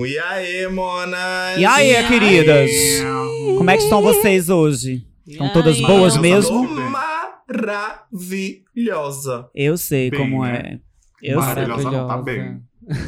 E aí, monas? E aí, queridas? Como é que estão vocês hoje? Estão todas boas mesmo? maravilhosa. Eu sei Bem, como né? é. Eu sei. Maravilhosa não, tá bem.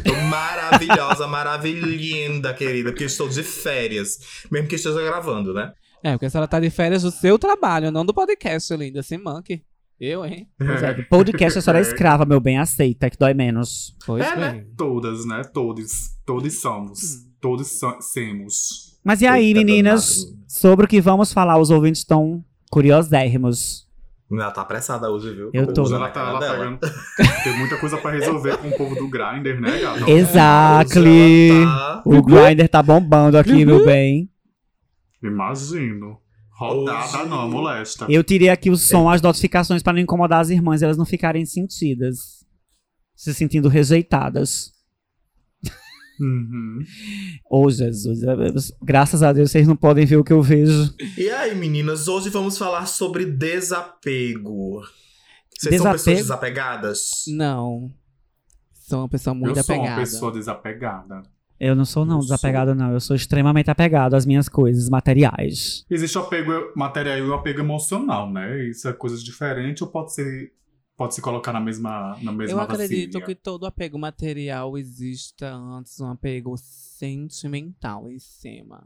Tô maravilhosa, maravilhinda, querida. Porque estou de férias. Mesmo que esteja gravando, né? É, porque a senhora tá de férias do seu trabalho, não do podcast, linda. Sem monkey. Eu, hein? Pois é, do podcast a senhora é escrava, meu bem, aceita, que dói menos. Pois É, né? bem. Todas, né? Todos. Todos somos. Todos so semos. Mas e aí, Eita, meninas, danado. sobre o que vamos falar, os ouvintes estão curiosérrimos. Ela tá apressada hoje, viu? Eu tô. Ela tá, ela tá dela. ganhando- Tem muita coisa pra resolver com o povo do Grindr, né, gata? Exactly! Hoje ela tá- O Grindr tá bombando aqui, meu bem. Imagino. Rodada não, molesta. Eu tirei aqui o som, as notificações pra não incomodar as irmãs e elas não ficarem sentidas. Se sentindo rejeitadas. Uhum. Ô, Jesus, graças a Deus vocês não podem ver o que eu vejo. E aí, meninas, hoje vamos falar sobre desapego. Vocês são Desapego? pessoas desapegadas? Não. Sou uma pessoa muito eu sou apegada. uma pessoa desapegada. Eu não sou, não, Eu desapegado, não. Eu sou extremamente apegado às minhas coisas materiais. Existe o apego material e o apego emocional, né? Isso é coisas diferentes ou pode ser pode se colocar na mesma na mesma Eu acredito que todo apego material exista antes um apego sentimental em cima.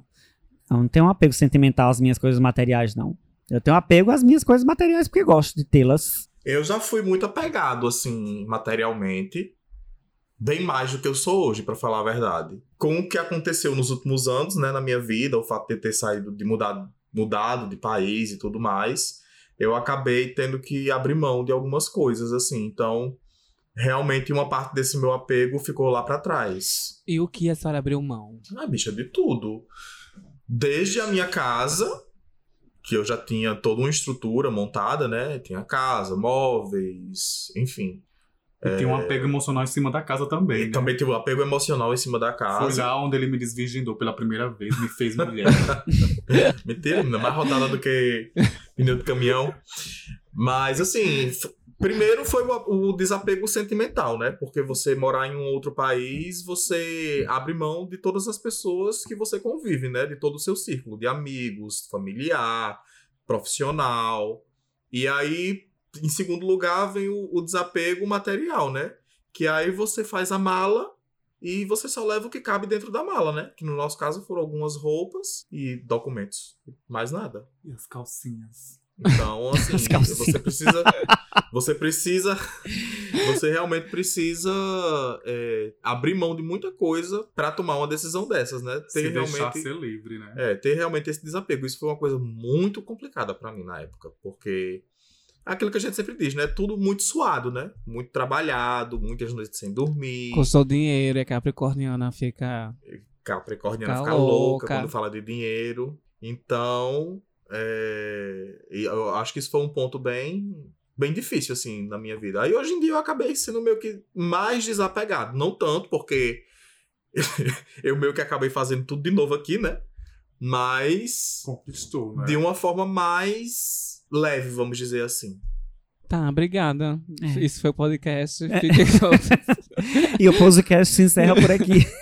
Eu não tenho um apego sentimental às minhas coisas materiais, não. Eu tenho apego às minhas coisas materiais porque gosto de tê-las. Eu já fui muito apegado, assim, materialmente. Bem mais do que eu sou hoje, pra falar a verdade. Com o que aconteceu nos últimos anos, né, na minha vida, o fato de ter saído, de mudar, mudado de país e tudo mais, eu acabei tendo que abrir mão de algumas coisas, assim. Então, realmente, uma parte desse meu apego ficou lá pra trás. E o que a senhora abriu mão? Ah, bicha, de tudo. Desde a minha casa, que eu já tinha toda uma estrutura montada, né? Tinha casa, móveis, enfim. E tem um apego emocional em cima da casa também. E né? também tive um apego emocional em cima da Foi casa. lá onde ele me desvirgindou pela primeira vez, me fez mulher. Mentira, mais rodada do que pneu de caminhão. Mas, assim, primeiro foi o, o desapego sentimental, né? Porque você morar em um outro país, você abre mão de todas as pessoas que você convive, né? De todo o seu círculo, de amigos, familiar, profissional. E aí, em segundo lugar, vem o, o desapego material, né? Que aí você faz a mala e você só leva o que cabe dentro da mala, né? Que no nosso caso foram algumas roupas e documentos. Mais nada. e as calcinhas. Então, assim, As você precisa. Você precisa. Você realmente precisa é, abrir mão de muita coisa pra tomar uma decisão dessas, né? Ter Se realmente. ser livre, né? É, ter realmente esse desapego. Isso foi uma coisa muito complicada pra mim na época, porque aquilo que a gente sempre diz, né? Tudo muito suado, né? Muito trabalhado, muitas noites sem dormir. Custou dinheiro, é capricorniana, fica. Capricorniana Fica fica louca louca. quando fala de dinheiro. Então, é, eu acho que isso foi um ponto bem, bem difícil, assim, na minha vida. Aí hoje em dia eu acabei sendo meio que mais desapegado. Não tanto, porque eu meio que acabei fazendo tudo de novo aqui, né? Mas Conquistou, né? de uma forma mais leve, vamos dizer assim. Tá, obrigada. É. Isso foi o podcast. Fiquem com- E o podcast se encerra por aqui.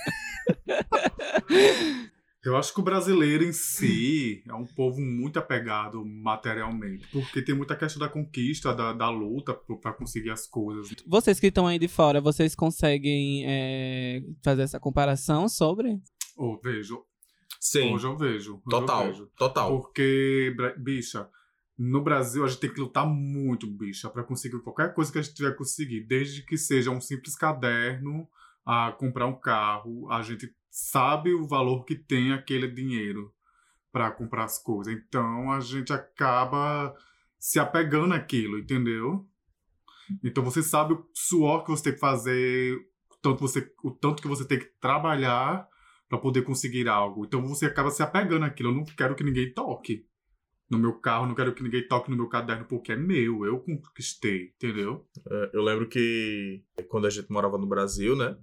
Eu acho que o brasileiro em si é um povo muito apegado materialmente. Porque tem muita questão da conquista, da, da luta pra conseguir as coisas. Vocês que estão aí de fora, vocês conseguem é, fazer essa comparação sobre? Ou vejo. Sim, Hoje eu vejo. hoje eu total, vejo. total. Porque, bicha, no Brasil a gente tem que lutar muito, bicha, pra conseguir qualquer coisa que a gente tiver conseguir. Desde que seja um simples caderno a comprar um carro, a gente sabe o valor que tem aquele dinheiro pra comprar as coisas. Então a gente acaba se apegando àquilo, entendeu? Então você sabe o suor que você tem que fazer, o tanto, você, o tanto que você tem que trabalhar pra poder conseguir algo. Então você acaba se apegando àquilo. Eu não quero que ninguém toque no meu carro, não quero que ninguém toque no meu caderno porque é meu, eu conquistei, entendeu? É, Eu lembro que quando a gente morava no Brasil, né?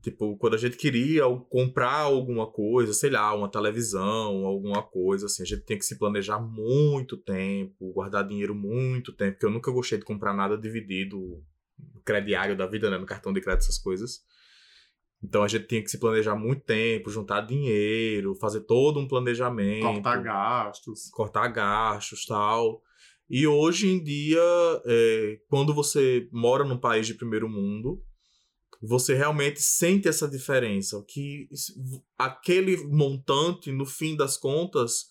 Tipo, quando a gente queria comprar alguma coisa, sei lá, uma televisão, alguma coisa, assim, a gente tinha que se planejar muito tempo, guardar dinheiro muito tempo, porque eu nunca gostei de comprar nada dividido, crediário da vida, né? No cartão de crédito, essas coisas. Então a gente tinha que se planejar muito tempo, juntar dinheiro, fazer todo um planejamento. Cortar gastos. cortar gastos tal. E hoje em dia, é, quando você mora num país de primeiro mundo, você realmente sente essa diferença. Que aquele montante, no fim das contas,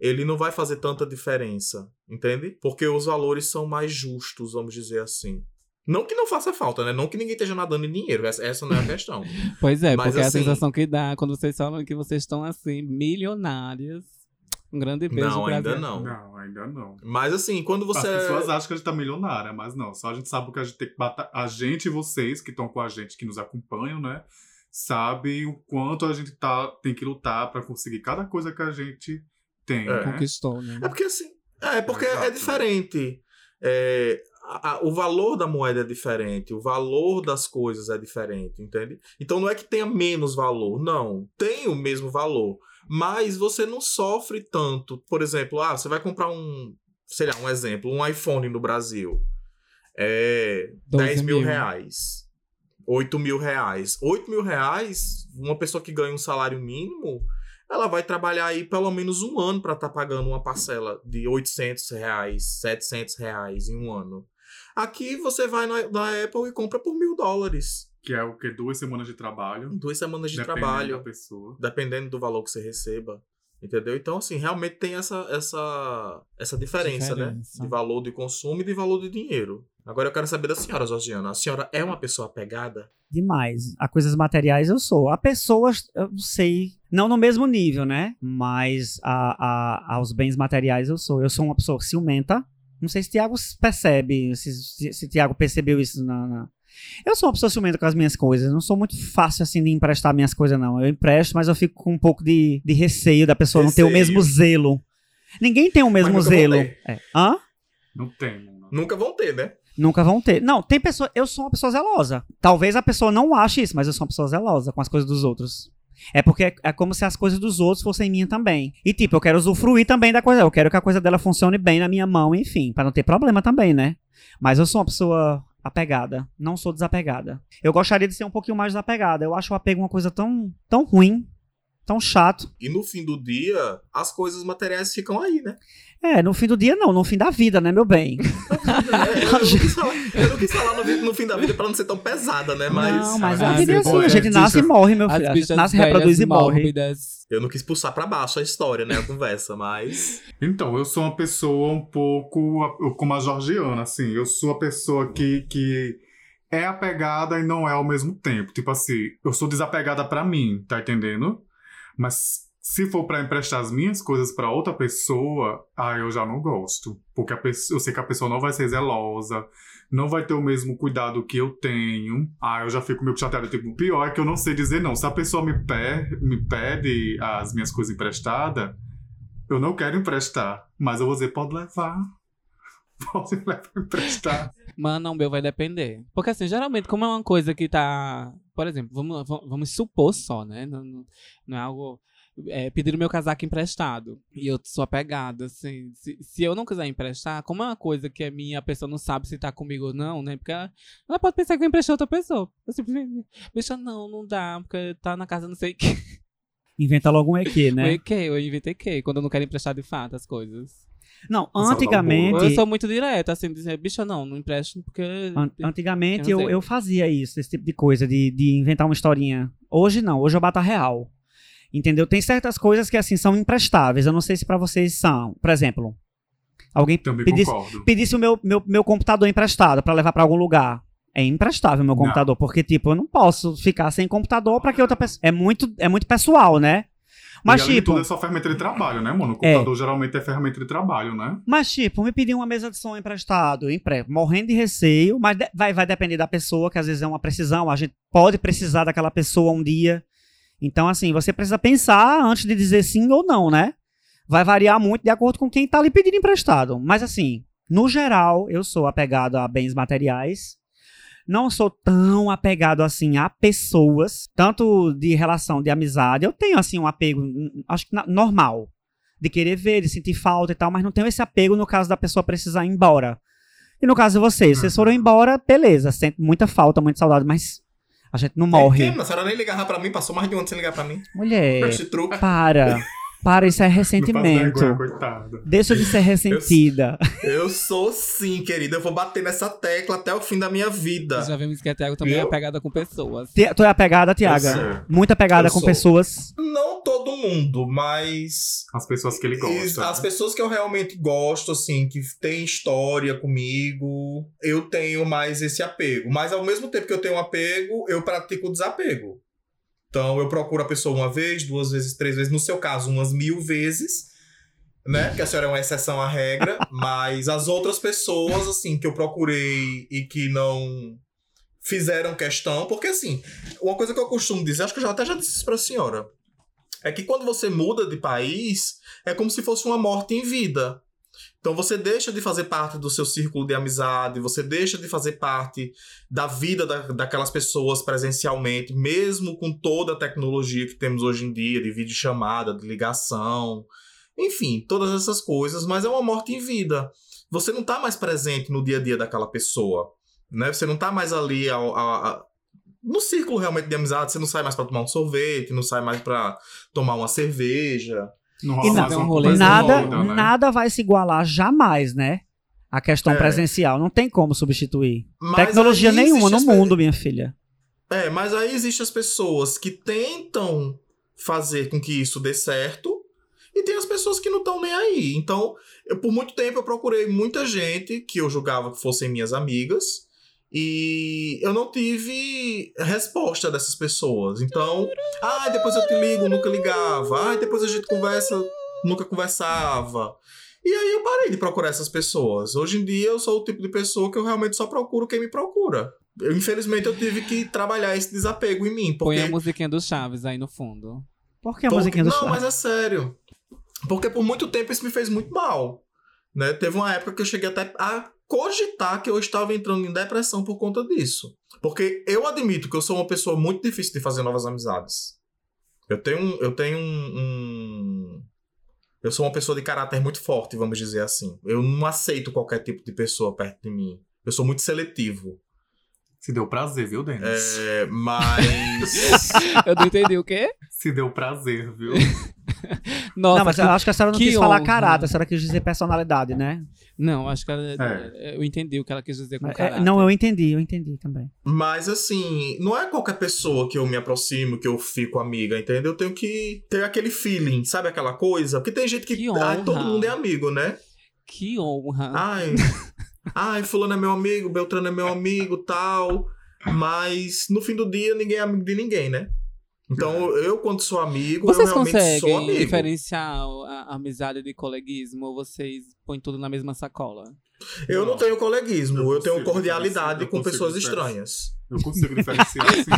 ele não vai fazer tanta diferença, entende? Porque os valores são mais justos, vamos dizer assim. Não que não faça falta, né? Não que ninguém esteja nadando em dinheiro, essa, essa não é a questão. Pois é, Mas porque assim- a sensação que dá quando vocês falam que vocês estão assim, milionárias. Um grande beijo não, ainda não. Não, ainda não. Mas assim, quando você. As pessoas acham que a gente tá milionária, mas não. Só a gente sabe o que a gente tem que batalhar. A gente e vocês que estão com a gente, que nos acompanham, né? Sabem o quanto a gente tá, tem que lutar pra conseguir cada coisa que a gente tem, É. né? Conquistou, né? É porque assim. É porque é diferente. É, a- a- o valor da moeda é diferente, o valor das coisas é diferente, entende? Então não é que tenha menos valor, não. Tem o mesmo valor. Mas você não sofre tanto. Por exemplo, ah, você vai comprar um. Sei lá, um exemplo, um iPhone no Brasil. É 12 10 mil mil. reais. 8 mil reais. 8 mil reais, uma pessoa que ganha um salário mínimo, ela vai trabalhar aí pelo menos um ano para estar pagando uma parcela de 800 reais, 700 reais em um ano. Aqui você vai na, na Apple e compra por mil dólares. Que é o que? Duas semanas de trabalho. Duas semanas de dependendo trabalho, da pessoa. dependendo do valor que você receba. Entendeu? Então, assim, realmente tem essa, essa, essa diferença, né? Diferença. De valor de consumo e de valor de dinheiro. Agora eu quero saber da senhora, Georgiana. A senhora é uma pessoa apegada? Demais. A coisas materiais eu sou. A pessoas, eu não sei. Não no mesmo nível, né? Mas a, a- aos bens materiais eu sou. Eu sou uma pessoa ciumenta. Não sei se Tiago percebe, se, se, se Tiago percebeu isso na, na- Eu sou uma pessoa ciumenta com as minhas coisas. Não sou muito fácil assim de emprestar minhas coisas, não. Eu empresto, mas eu fico com um pouco de, de receio da pessoa não ter o Receio. mesmo zelo. Ninguém tem o mesmo nunca vão zelo. ter. É. Hã? Não tem. Nunca vão ter, né? Nunca vão ter. Não, tem pessoa. Eu sou uma pessoa zelosa. Talvez a pessoa não ache isso, mas eu sou uma pessoa zelosa com as coisas dos outros. É porque é, como se as coisas dos outros fossem minha também. E tipo, eu quero usufruir também da coisa. Eu quero que a coisa dela funcione bem na minha mão, enfim, pra não ter problema também, né? Mas eu sou uma pessoa apegada, não sou desapegada. Eu gostaria de ser um pouquinho mais desapegada. Eu acho o apego uma coisa tão, tão ruim, tão chato. E no fim do dia, as coisas materiais ficam aí, né? É, no fim do dia não, no fim da vida, né, meu bem? É, eu, não quis falar, eu não quis falar no, no fim da vida pra não ser tão pesada, né? Mas, não, mas Ah, a vida é assim, olha, a gente nasce e morre, meu filho. A gente nasce, reproduz e morre. eu não quis pulsar pra baixo a história, né? A conversa, mas. Então, eu sou uma pessoa um pouco como a Georgiana, assim. Eu sou a pessoa que, que é apegada e não é ao mesmo tempo. Tipo assim, eu sou desapegada pra mim, tá entendendo? Mas se for pra emprestar as minhas coisas pra outra pessoa, ah, eu já não gosto. Porque pessoa, eu sei que a pessoa não vai ser zelosa, não vai ter o mesmo cuidado que eu tenho. Ah, eu já fico meio chateado. Tipo, pior é que eu não sei dizer não. Se a pessoa me, me pede as minhas coisas emprestadas, eu não quero emprestar, mas eu vou dizer, pode levar. Pode levar emprestar. Mano, o meu vai depender. Porque assim, geralmente, como é uma coisa que tá. Por exemplo, vamos, vamos- supor só, né? Não, não, não é algo. É, pedir o meu casaco emprestado. E eu sou apegada, assim. Se, se eu não quiser emprestar, como é uma coisa que é minha, a pessoa não sabe se tá comigo ou não, né? Porque ela, ela pode pensar que eu emprestei a outra pessoa. Eu simplesmente. Bicha, não, não dá, porque tá na casa não sei o que. Inventa logo um EQ, né? Eu, que, eu inventei que, quando eu não quero emprestar de fato as coisas. Não, um antigamente. Eu sou muito direto, assim, dizer, bicha, não, não empresto porque. an- antigamente Eu eu, eu fazia isso, esse tipo de coisa, de, de inventar uma historinha. Hoje não, hoje eu bato a real. Entendeu? Tem certas coisas que assim são imprestáveis. Eu não sei se pra vocês são. Por exemplo, alguém pedisse, pedisse o meu, meu, meu computador emprestado pra levar pra algum lugar. É imprestável meu Não. computador, porque tipo, eu não posso ficar sem computador pra que outra pessoa. É muito, é muito pessoal, né? Mas e tipo, tudo é só ferramenta de trabalho, né, mano? O É. computador geralmente é ferramenta de trabalho, né? Mas, tipo, me pedir uma mesa de som emprestado, empre... morrendo de receio, mas de- vai, vai depender da pessoa, que às vezes é uma precisão, a gente pode precisar daquela pessoa um dia. Então, assim, você precisa pensar antes de dizer sim ou não, né? Vai variar muito de acordo com quem tá lhe pedindo emprestado. Mas, assim, no geral, eu sou apegado a bens materiais. Não sou tão apegado assim a pessoas, tanto de relação de amizade. Eu tenho assim um apego, hum, acho que normal, de querer ver, de sentir falta e tal, mas não tenho esse apego no caso da pessoa precisar ir embora. E no caso de vocês, vocês foram embora, beleza, sente muita falta, muita saudade, mas A gente não É, morre. que, a senhora nem ligava pra mim, passou mais de um ano sem ligar pra mim. Mulher, para. Para, isso é Não ressentimento. vergonha, coitada. Deixa de ser ressentida. Eu sou sim, querida. Eu vou bater nessa tecla até o fim da minha vida. Já vimos que a Thiago também é Eu? apegada com pessoas. Ti- Tu é apegada, Eu Tiaga? sou. Muito apegada Eu com sou. pessoas. Não todo mundo, mas As pessoas que ele gosta. As pessoas que eu realmente gosto, assim, que tem história comigo, eu tenho mais esse apego. Mas ao mesmo tempo que eu tenho apego, eu pratico o desapego. Então eu procuro a pessoa uma vez, duas vezes, três vezes, no seu caso, umas mil vezes. Né? Porque a senhora é uma exceção à regra, mas as outras pessoas, assim, que eu procurei e que não fizeram questão, porque assim, uma coisa que eu costumo dizer, acho que eu já até já disse isso pra senhora, é que quando você muda de país, é como se fosse uma morte em vida. Então você deixa de fazer parte do seu círculo de amizade, você deixa de fazer parte da vida da, daquelas pessoas presencialmente, mesmo com toda a tecnologia que temos hoje em dia, de videochamada, de ligação, enfim, todas essas coisas, mas é uma morte em vida. Você não tá mais presente no dia a dia daquela pessoa, né? Você não tá mais ali ao- a- a- no círculo realmente de amizade, você não sai mais pra tomar um sorvete, não sai mais pra tomar uma cerveja. Não E rola na- mais uma um rolê Nada, toda, né? nada vai se igualar jamais, né? A questão É. presencial. Não tem como substituir. Mas Tecnologia nenhuma no mundo, minha filha. É, mas aí existem as pessoas que tentam fazer com que isso dê certo e tem as pessoas que não estão nem aí. Então, eu, por muito tempo eu procurei muita gente que eu julgava que fossem minhas amigas e eu não tive resposta dessas pessoas. Então, ah, depois eu te ligo, nunca ligava. Ah, depois a gente conversa, nunca conversava. E aí eu parei de procurar essas pessoas. Hoje em dia eu sou o tipo de pessoa que eu realmente só procuro quem me procura. Eu, infelizmente eu tive que trabalhar esse desapego em mim. Põe Porque a musiquinha do Chaves aí no fundo. Por que a porque- musiquinha do Não, Chaves? mas é sério. Porque por muito tempo isso me fez muito mal. Né? Teve uma época que eu cheguei até a cogitar que eu estava entrando em depressão por conta disso. Porque eu admito que eu sou uma pessoa muito difícil de fazer novas amizades. Eu tenho um. Eu tenho um. um- Eu sou uma pessoa de caráter muito forte, vamos dizer assim. Eu não aceito qualquer tipo de pessoa perto de mim. Eu sou muito seletivo. Se deu prazer, viu, Denis? É, mas. Eu não entendi o quê? Se deu prazer, viu? Nossa, não, mas eu acho que a senhora não que quis falar honra. caráter, a senhora quis dizer personalidade, né? Não, acho que ela, É. eu entendi o que ela quis dizer com É, caráter. não, eu entendi, eu entendi também. Mas assim, não é qualquer pessoa que eu me aproximo, que eu fico amiga, entendeu? Eu tenho que ter aquele feeling, sabe aquela coisa? Porque tem gente que. Que honra. todo mundo é amigo, né? Que honra. Ai. ai, fulano é meu amigo, Beltrano é meu amigo, tal. Mas no fim do dia ninguém é amigo de ninguém, né? Então eu, quando sou amigo, Vocês eu realmente sou conseguem amigo. diferenciar a amizade de coleguismo ou vocês põem tudo na mesma sacola? Eu não Não. tenho coleguismo, Eu eu, tenho cordialidade com pessoas estranhas. Eu consigo diferenciar assim.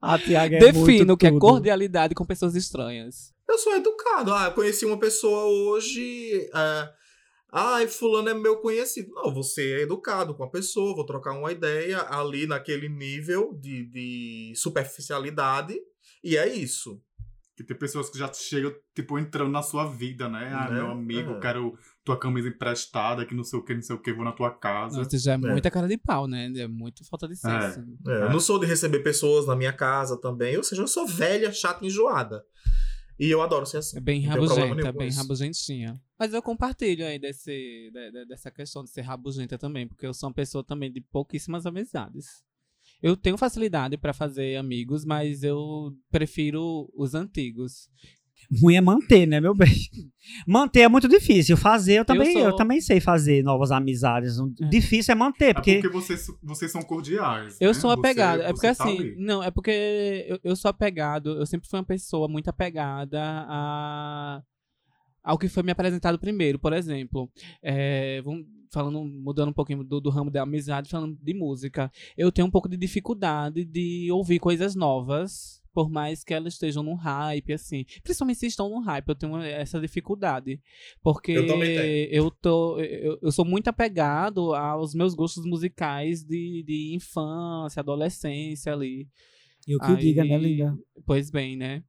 A Tiaga é Defina o que é tudo. cordialidade com pessoas estranhas. Eu sou educado. Ah, eu conheci uma pessoa hoje. É... Ai, fulano é meu conhecido. Não, você é educado com a pessoa, vou trocar uma ideia ali naquele nível de, de superficialidade. E é isso. Que tem pessoas que já chegam, tipo, entrando na sua vida, né? Ah, Né? meu amigo, É. quero tua camisa emprestada, que não sei o que, não sei o que, vou na tua casa. Nossa, já é, muita cara de pau, né? É muito falta de senso. É, Eu não sou de receber pessoas na minha casa também. Ou seja, eu sou velha, chata e enjoada. E eu adoro ser assim. É bem rabugenta, é bem isso. rabugentinha. Mas eu compartilho aí desse, de- de- dessa questão de ser rabugenta também, porque eu sou uma pessoa também de pouquíssimas amizades. Eu tenho facilidade pra fazer amigos, mas eu prefiro os antigos. Ruim é manter, né, meu bem? Manter é muito difícil. Fazer, eu também, eu, sou- também sei fazer novas amizades. É. Difícil é manter, É porque. porque vocês, vocês são cordiais. Eu né? sou Você- apegado. é porque você tá assim, ali. não, é porque eu, eu sou apegado, eu sempre fui uma pessoa muito apegada a ao que foi me apresentado primeiro, por exemplo. É, vamos falando, mudando um pouquinho do, do ramo da amizade, falando de música. Eu tenho um pouco de dificuldade de ouvir coisas novas, por mais que elas estejam num hype, assim. Principalmente se estão num hype, eu tenho essa dificuldade. Porque Eu também tenho. eu, tô, eu, eu sou muito apegado aos meus gostos musicais de, de infância, adolescência ali. E o que eu Aí- diga, né, linda? Pois bem, né?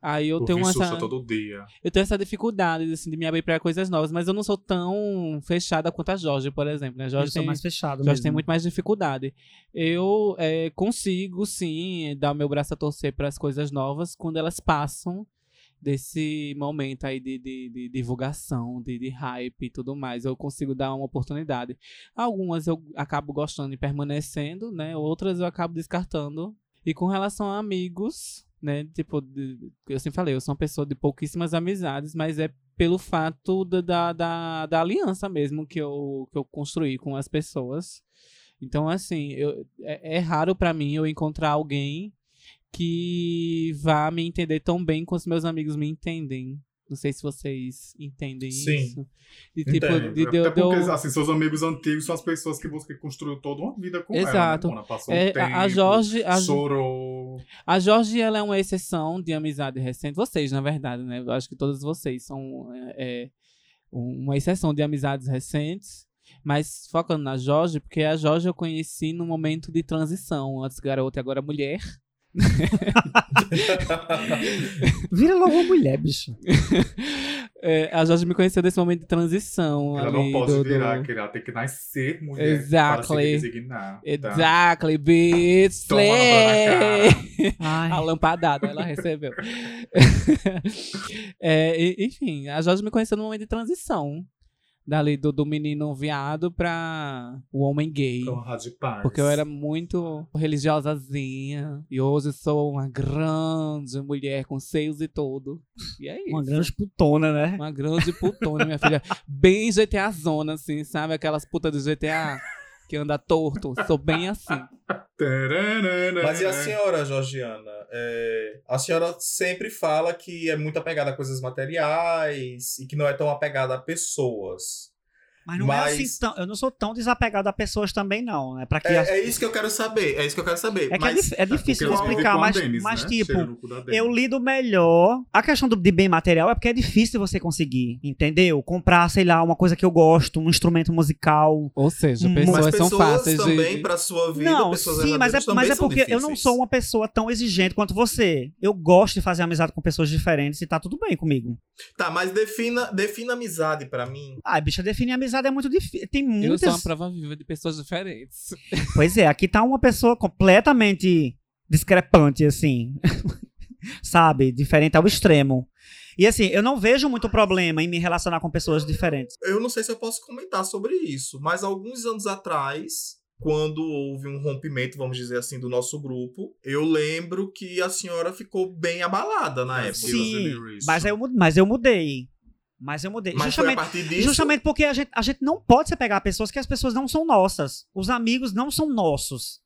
Aí eu tenho essa, todo dia. eu tenho essa dificuldade assim, de me abrir para coisas novas, mas eu não sou tão fechada quanto a Jorge, por exemplo. Né? Jorge sou tem, mais fechado Jorge mesmo. tem muito mais dificuldade. Eu é, consigo, sim, dar o meu braço a torcer para as coisas novas quando elas passam desse momento aí de, de, de divulgação, de, de hype e tudo mais. Eu consigo dar uma oportunidade. Algumas eu acabo gostando e permanecendo, né? Outras eu acabo descartando. E com relação a amigos, né? Tipo, eu sempre falei, eu sou uma pessoa de pouquíssimas amizades, mas é pelo fato da, da, da, da aliança mesmo que eu, que eu construí com as pessoas. Então, assim, eu, é, é raro pra mim eu encontrar alguém que vá me entender tão bem quanto os meus amigos me entendem. Não sei se vocês entendem Sim. isso. E, tipo, Entendo. de, de, Até de eu- porque, assim, seus amigos antigos são as pessoas que você construiu toda uma vida com Exato. ela, né, É, um a Jorge- a- chorou. A Jorge, ela é uma exceção de amizade recente. Vocês, na verdade, né? Eu acho que todos vocês são é, é, uma exceção de amizades recentes. Mas focando na Jorge, porque a Jorge eu conheci num momento de transição. Antes garota e agora mulher. Vira logo uma mulher, bicho. É, a Jorge me conheceu nesse momento de transição. Ela ali não pode do- do- virar, que ela tem que nascer mulher Exactly. para se resignar. tá? Exactly, bitch. Toma na cara. Ai. A lampadada ela recebeu. É, e- enfim, a Jorge me conheceu no momento de transição. Dali do, do menino viado pra o homem gay. Rádio Paz. Porque eu era muito religiosazinha. E hoje sou uma grande mulher com seios e tudo. E é isso. Uma grande putona, né? Uma grande putona, minha filha. Bem GTA zona, assim, sabe? Aquelas putas do GTA que anda torto. Sou bem assim. Mas e a senhora, Georgiana? É, a senhora sempre fala que é muito apegada a coisas materiais e que não é tão apegada a pessoas. Mas não Mas- é assim tão. Eu não sou tão desapegado a pessoas também, não. né? Pra que É, as- é isso que eu quero saber. É isso que eu quero saber. É que é, mas dif- é difícil de explicar, mas, mas né? tipo, eu lido melhor. A questão do, de bem material é porque é difícil você conseguir, entendeu? Comprar, sei lá, uma coisa que eu gosto, um instrumento musical. Ou seja, Mas pessoas, mas são pessoas fáceis também, de. pra sua vida, não, pessoas sim, mas é, mas é são porque eu não difíceis. sou uma pessoa tão exigente quanto você. Eu gosto de fazer amizade com pessoas diferentes e tá tudo bem comigo. Tá, mas defina, defina amizade pra mim. Ah, bicha, definir amizade é muito difícil. Tem Eu muitas. sou uma prova viva de pessoas diferentes. Pois é, aqui tá uma pessoa completamente discrepante, assim. Sabe? Diferente ao extremo. E assim, eu não vejo muito problema em me relacionar com pessoas diferentes. Eu não sei se eu posso comentar sobre isso, mas alguns anos atrás, quando houve um rompimento, vamos dizer assim, do nosso grupo, eu lembro que a senhora ficou bem abalada na época. Sim. Mas eu, mas eu mudei. Mas eu mudei. Mas foi a justamente, partir disso. justamente porque a gente, a gente não pode se pegar a pessoas que as pessoas não são nossas. Os amigos não são nossos.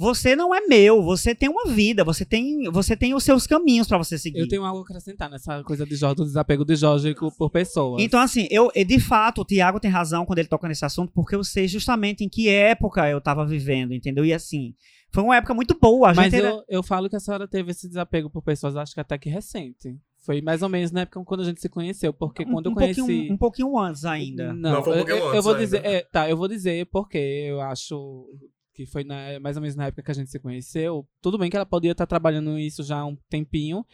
Você não é meu, você tem uma vida, você tem, você tem os seus caminhos pra você seguir. Eu tenho algo a acrescentar nessa coisa de Jorge, do desapego de Jorge por pessoas. Então, assim, eu, e de fato, o Tiago tem razão quando ele toca nesse assunto, porque eu sei justamente em que época eu tava vivendo, entendeu? E assim, foi uma época muito boa. A Mas era- eu, eu falo que a senhora teve esse desapego por pessoas, acho que até que recente. Foi mais ou menos na época quando a gente se conheceu, porque um, quando eu um conheci. pouquinho, um pouquinho antes ainda. Não, Não, foi um eu- pouquinho eu, eu antes vou ainda. dizer, é, tá, eu vou dizer porque eu acho que foi na- mais ou menos na época que a gente se conheceu. Tudo bem que ela podia estar trabalhando isso já há um tempinho,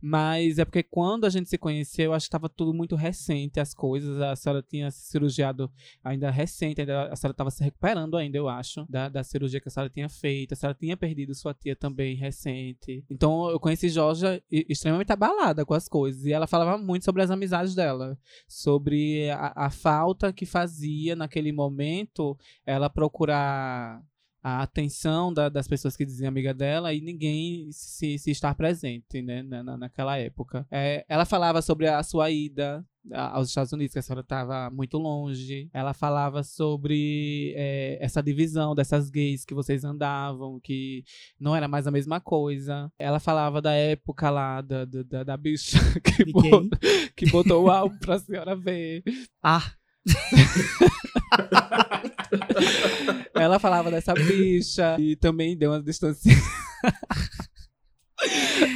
mas é porque quando a gente se conheceu, eu acho que estava tudo muito recente, as coisas. A senhora tinha se cirurgiado ainda recente, ainda, a senhora estava se recuperando ainda, eu acho, da, da cirurgia que a senhora tinha feito. A senhora tinha perdido sua tia também recente. Então eu conheci Jorge extremamente abalada com as coisas. E ela falava muito sobre as amizades dela, sobre a, a falta que fazia naquele momento ela procurar a atenção da- das pessoas que diziam amiga dela e ninguém se, se estar presente, né, na, na- naquela época. É, ela falava sobre a sua ida aos Estados Unidos, que a senhora estava muito longe. Ela falava sobre é, essa divisão dessas gays que vocês andavam, que não era mais a mesma coisa. Ela falava da época lá da, da, da- bicha que, botou, que botou o álbum pra senhora ver. Ah, Ela falava dessa bicha e também deu uma distância.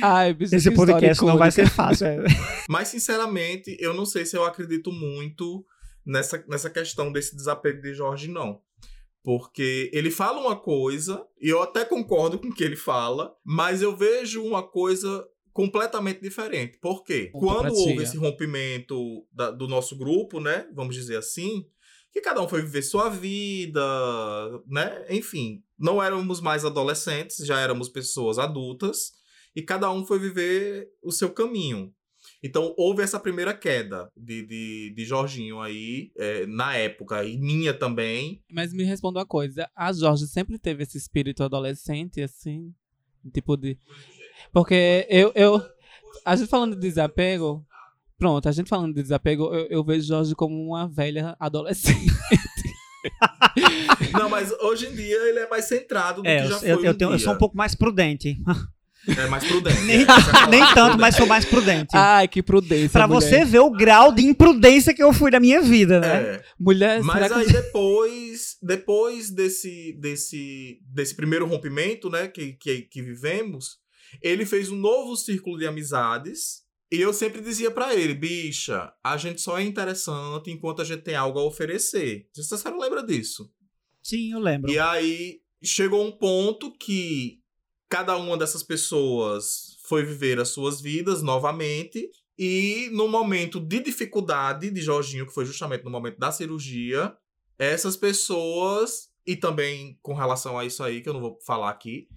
Ai, bicha, esse podcast não vai ser fácil. é. Mas, sinceramente, eu não sei se eu acredito muito nessa, nessa questão desse desapego de Jorge, não. Porque ele fala uma coisa, e eu até concordo com o que ele fala, mas eu vejo uma coisa completamente diferente. Por quê? Conta Quando houve esse rompimento da- do nosso grupo, né? Vamos dizer assim, que cada um foi viver sua vida, né? Enfim, não éramos mais adolescentes, já éramos pessoas adultas, e cada um foi viver o seu caminho. Então, houve essa primeira queda de, de, de Jorginho aí, é, na época, e minha também. Mas me responda uma coisa. A Jorge sempre teve esse espírito adolescente, assim? Tipo de. Porque eu. eu a gente falando de desapego. Pronto, a gente falando de desapego, eu, eu vejo Jorge como uma velha adolescente. Não, mas hoje em dia ele é mais centrado do É, que eu, já foi eu, um eu tenho- eu sou um pouco mais prudente. É mais prudente. Nem, é nem tanto, prudente. mas sou mais prudente. Ai, que prudência. Pra mulher. você ver o grau de imprudência que eu fui na minha vida, né? É. Mulher, Mas será que aí depois, depois desse, desse, desse primeiro rompimento, né, que, que, que vivemos, ele fez um novo círculo de amizades. E eu sempre dizia pra ele, bicha, a gente só é interessante enquanto a gente tem algo a oferecer. Você não lembra disso? Sim, eu lembro. E aí chegou um ponto que cada uma dessas pessoas foi viver as suas vidas novamente. E no momento de dificuldade de Jorginho, que foi justamente no momento da cirurgia, essas pessoas, e também com relação a isso aí, que eu não vou falar aqui,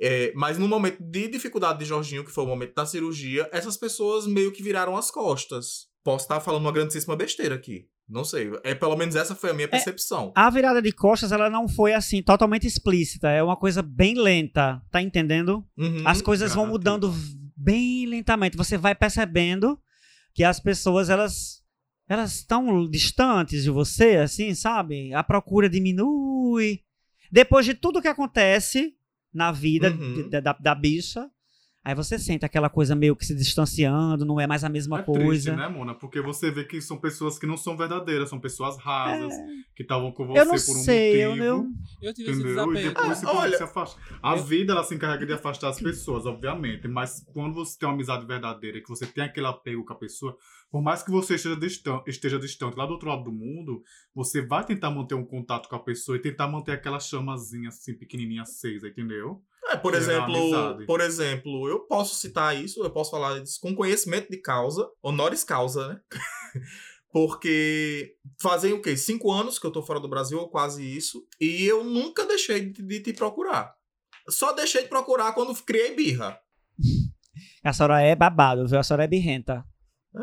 é, mas no momento de dificuldade de Jorginho, que foi o momento da cirurgia, essas pessoas meio que viraram as costas. Posso estar falando uma grandíssima besteira aqui. Não sei. É, pelo menos essa foi a minha percepção. A virada de costas, ela não foi assim, totalmente explícita. É uma coisa bem lenta, tá entendendo? Uhum. As coisas vão mudando bem lentamente. Você vai percebendo que as pessoas, elas elas estão distantes de você, assim, sabe? A procura diminui. Depois de tudo que acontece na vida Uhum. da, da, da bicha, aí você sente aquela coisa meio que se distanciando, não é mais a mesma é coisa. triste, né, Mona? Porque você vê que são pessoas que não são verdadeiras, são pessoas rasas, que estavam com você É. Eu não por um sei, eu, motivo. eu, eu tive esse Entendeu? E desapego? depois você Ah, olha, se afasta. A eu- vida, ela se encarrega de afastar as pessoas, obviamente. Mas quando você tem uma amizade verdadeira, que você tem aquele apego com a pessoa, por mais que você esteja distante, esteja distante lá do outro lado do mundo, você vai tentar manter um contato com a pessoa e tentar manter aquela chamazinha assim, pequenininha acesa, entendeu? É, por exemplo, por exemplo, eu posso citar isso, eu posso falar isso com conhecimento de causa, honoris causa, né? Porque fazem o quê? Cinco anos que eu tô fora do Brasil, ou quase isso, e eu nunca deixei de, de te procurar. Só deixei de procurar quando criei birra. a senhora é babado, viu? A senhora é birrenta.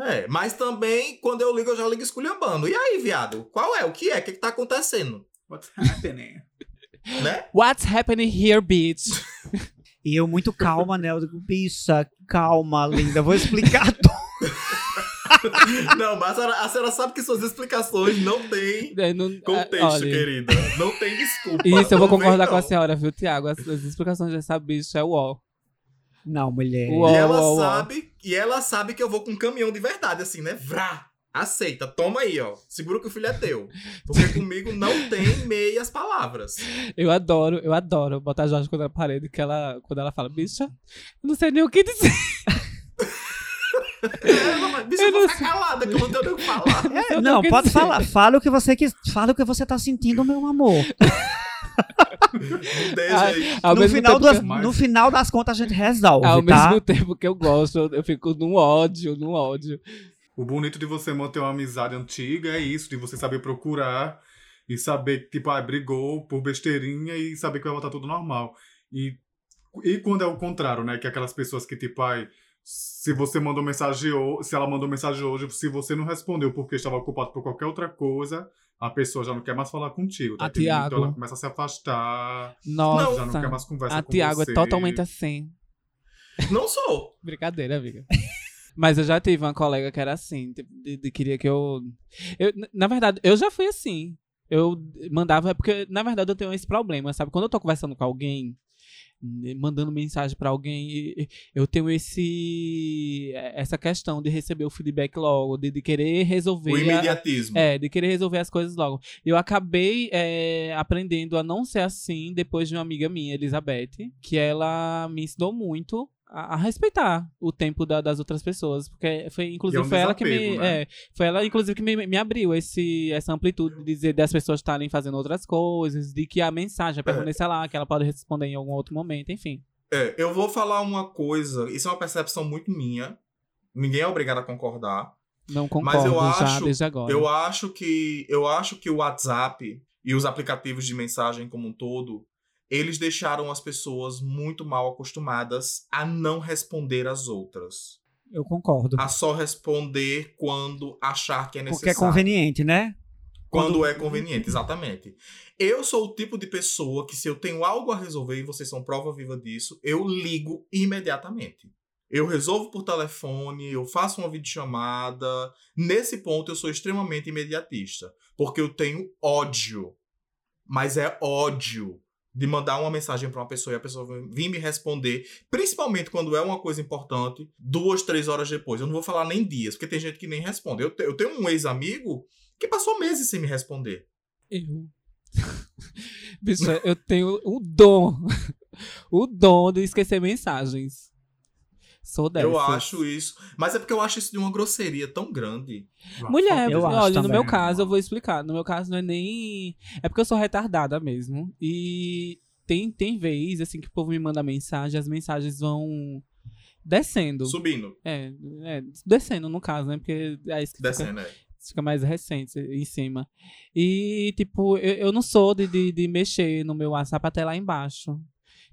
É, mas também, quando eu ligo, eu já ligo esculhambando. E aí, viado? Qual é? O que é? O que, que tá acontecendo? What's happening? Né? What's happening here, bitch? E eu muito calma, né? Eu digo, bicha, calma, linda, vou explicar tudo. Não, mas a senhora, a senhora sabe que suas explicações não têm É, não- contexto, olha, querida. Não tem desculpa. Isso eu vou Não concordar com a senhora, viu, Tiago? As, as explicações dessa bicha é o ó. Não, mulher. E ela sabe, e ela sabe que eu vou com um caminhão de verdade, assim, né? Vrá! Aceita, toma aí, ó. Segura que o filho é teu. Porque comigo não tem meias palavras. Eu adoro, eu adoro botar a Jorge contra a parede, que ela, quando ela fala, bicha, eu não sei nem o que dizer. É, bicho, Eu vou não ficar calada, que eu não tenho nem o que falar. É, não, pode dizer. falar. Fala o que você quis. Fala o que você tá sentindo, meu amor. Ao no, final das- que- no final das contas, a gente resolve, Ao tá? mesmo tempo que eu gosto, eu- eu fico num ódio, num ódio. O bonito de você manter uma amizade antiga é isso, de você saber procurar e saber que, tipo, ah, brigou por besteirinha e saber que vai voltar tudo normal. E, e quando é o contrário, né? Que é aquelas pessoas que, tipo, ai, se você mandou mensagem hoje, se ela mandou mensagem hoje, se você não respondeu porque estava ocupado por qualquer outra coisa, a pessoa já não quer mais falar contigo, tá A entendendo? Tiago. Então ela começa a se afastar, Nossa, já não quer mais conversa a com Tiago você. é totalmente assim. Não sou. Brincadeira, amiga. Mas eu já tive uma colega que era assim, tipo, de, de- queria que eu... eu. Na verdade, eu já fui assim. Eu mandava, é porque, na verdade, eu tenho esse problema, sabe? Quando eu tô conversando com alguém, né, mandando mensagem pra alguém, eu tenho esse essa questão de receber o feedback logo, de, de querer resolver. O a- imediatismo. é, de querer resolver as coisas logo. Eu acabei é, aprendendo a não ser assim depois de uma amiga minha, Elizabeth, que ela me ensinou muito a, a respeitar o tempo da- das outras pessoas. Porque foi, inclusive, um foi ela que me. né? é, foi ela, inclusive, que me, me abriu esse, essa amplitude de dizer das pessoas estarem fazendo outras coisas, de que a mensagem permaneça lá, que ela pode responder em algum outro momento, enfim. É, eu vou falar uma coisa, isso é uma percepção muito minha. Ninguém é obrigado a concordar. Não concordo Mas eu já acho- desde agora. Eu acho que eu acho que o WhatsApp e os aplicativos de mensagem como um todo, eles deixaram as pessoas muito mal acostumadas a não responder às outras. Eu concordo. A só responder quando achar que é necessário. Porque é conveniente, né? Quando Quando- é conveniente, exatamente. Eu sou o tipo de pessoa que, se eu tenho algo a resolver, e vocês são prova viva disso, eu ligo imediatamente. Eu resolvo por telefone, eu faço uma videochamada. Nesse ponto, eu sou extremamente imediatista. Porque eu tenho ódio. Mas é ódio de mandar uma mensagem para uma pessoa e a pessoa vir me responder, principalmente quando é uma coisa importante, duas, três horas depois. Eu não vou falar nem dias, porque tem gente que nem responde. Eu, te- eu tenho um ex-amigo que passou meses sem me responder. Eu. Bicho, eu tenho o dom. o dom de esquecer mensagens. Sou dessas. Eu acho isso. Mas é porque eu acho isso de uma grosseria tão grande. Mulher, Eu acho olha, no também. meu caso, eu vou explicar. No meu caso, não é nem. É porque eu sou retardada mesmo. E tem, tem vez, assim, que o povo me manda mensagem, as mensagens vão descendo. Subindo, É, é, descendo no caso, né? Porque é isso que fica- descendo, é. fica mais recente em cima. E, tipo, eu, eu não sou de, de, de mexer no meu WhatsApp até lá embaixo.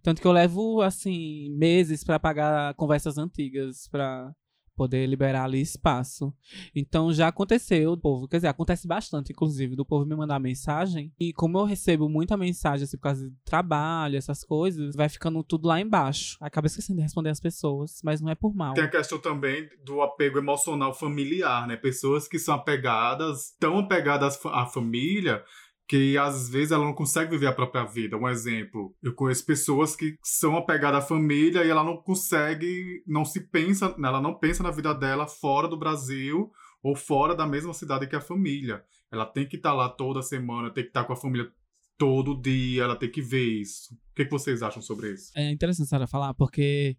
Tanto que eu levo, assim, meses pra apagar conversas antigas, pra poder liberar ali espaço. Então já aconteceu, o povo, quer dizer, acontece bastante, inclusive, do povo me mandar mensagem. E como eu recebo muita mensagem, assim, por causa de trabalho, essas coisas, vai ficando tudo lá embaixo. Acaba esquecendo de responder as pessoas, mas não é por mal. Tem a questão também do apego emocional familiar, né? Pessoas que são apegadas, tão apegadas à família, que às vezes ela não consegue viver a própria vida. Um exemplo, eu conheço pessoas que são apegadas à família e ela não consegue, não se pensa, ela não pensa na vida dela fora do Brasil ou fora da mesma cidade que a família. Ela tem que estar lá toda semana, tem que estar com a família todo dia, ela tem que ver isso. O que, que vocês acham sobre isso? É interessante a senhora falar, porque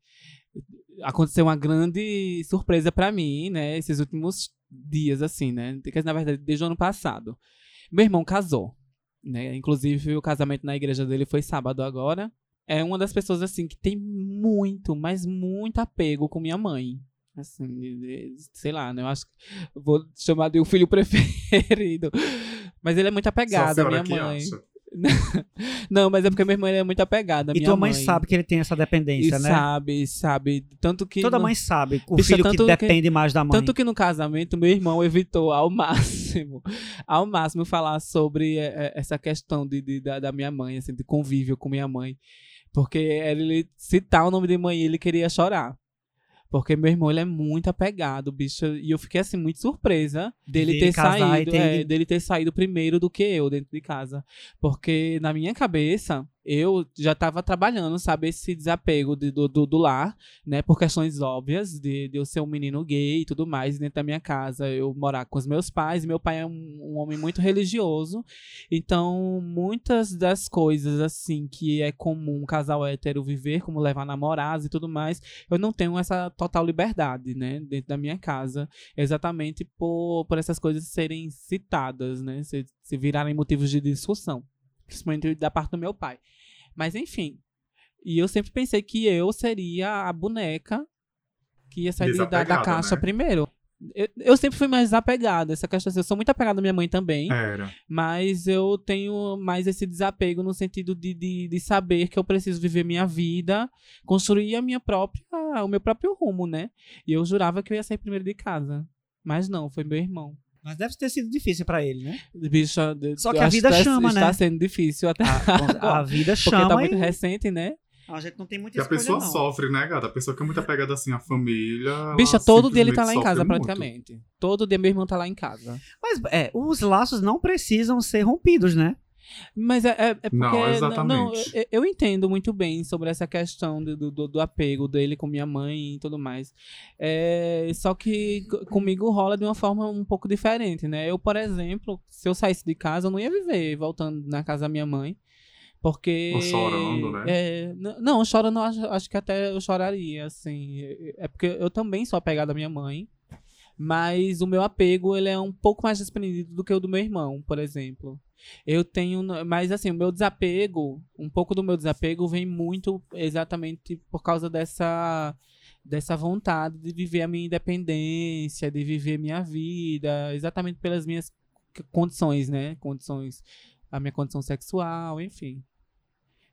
aconteceu uma grande surpresa pra mim, né? Esses últimos dias, assim, né? Na verdade, desde o ano passado. Meu irmão casou, né? Inclusive, o casamento na igreja dele foi sábado agora. É uma das pessoas, assim, que tem muito, mas muito apego com minha mãe. Assim, sei lá, né? Eu acho que vou chamar de um filho preferido. Mas ele é muito apegado à minha mãe. acha. Não, mas é porque irmão ele é muito apegado à E minha tua mãe mãe. sabe que ele tem essa E dependência, né? sabe, sabe. Tanto que. Toda no- mãe sabe. O Bicho, filho que tanto que- depende mais da mãe. Tanto que no casamento, meu irmão evitou ao máximo, ao máximo falar sobre eh, eh, essa questão de, de- da, da minha mãe, assim, de convívio com minha mãe. Porque ele citar o nome de mãe, ele queria chorar. Porque meu irmão, ele é muito apegado, bicho. E eu fiquei, assim, muito surpresa dele Dele ter saído. ter é, dele ter saído primeiro do que eu dentro de casa. Porque na minha cabeça, eu já tava trabalhando, sabe, esse desapego de- do, do, do lar, né? Por questões óbvias, de, de eu ser um menino gay e tudo mais, dentro da minha casa, eu morar com os meus pais. Meu pai é um, um homem muito religioso. Então, muitas das coisas, assim, que é comum um casal hétero viver, como levar namorados e tudo mais, eu não tenho essa total liberdade, né? Dentro da minha casa. Exatamente por, por essas coisas serem citadas, né? Se, se virarem motivos de discussão. Principalmente da parte do meu pai. Mas, enfim. E eu sempre pensei que eu seria a boneca que ia sair da, da Desapegada, caixa né? primeiro. Eu, eu sempre fui mais desapegada. Essa questão assim, eu sou muito apegada à minha mãe também. Era. Mas eu tenho mais esse desapego no sentido de, de, de saber que eu preciso viver minha vida, construir a minha própria, o meu próprio rumo, né? E eu jurava que eu ia sair primeiro de casa. Mas não, foi meu irmão. Mas deve ter sido difícil pra ele, né? Bicho, de- Só que a vida tá- chama, está né? sendo difícil até. A, a vida Porque chama tá muito e recente, né? a gente não tem muita E a escolha, pessoa não. sofre, né, gata? A pessoa que é muito apegada assim à família. Bicha, todo dia ele tá lá em casa, muito. praticamente. Todo dia meu irmão tá lá em casa. Mas é, os laços não precisam ser rompidos, né? Mas é, é, é porque. Não, Não, exatamente. eu, eu entendo muito bem sobre essa questão do, do, do apego dele com minha mãe e tudo mais. É, só que comigo rola de uma forma um pouco diferente, né? Eu, por exemplo, se eu saísse de casa, eu não ia viver voltando na casa da minha mãe. Porque. Ou chorando, né? É, não, chorando, acho, acho que até eu choraria, assim. É porque eu também sou apegado à minha mãe. Mas o meu apego, ele é um pouco mais desprendido do que o do meu irmão, por exemplo. Eu tenho. Mas assim, o meu desapego, um pouco do meu desapego vem muito exatamente por causa dessa. Dessa vontade de viver a minha independência, de viver minha vida, exatamente pelas minhas condições, né? Condições. A minha condição sexual, enfim.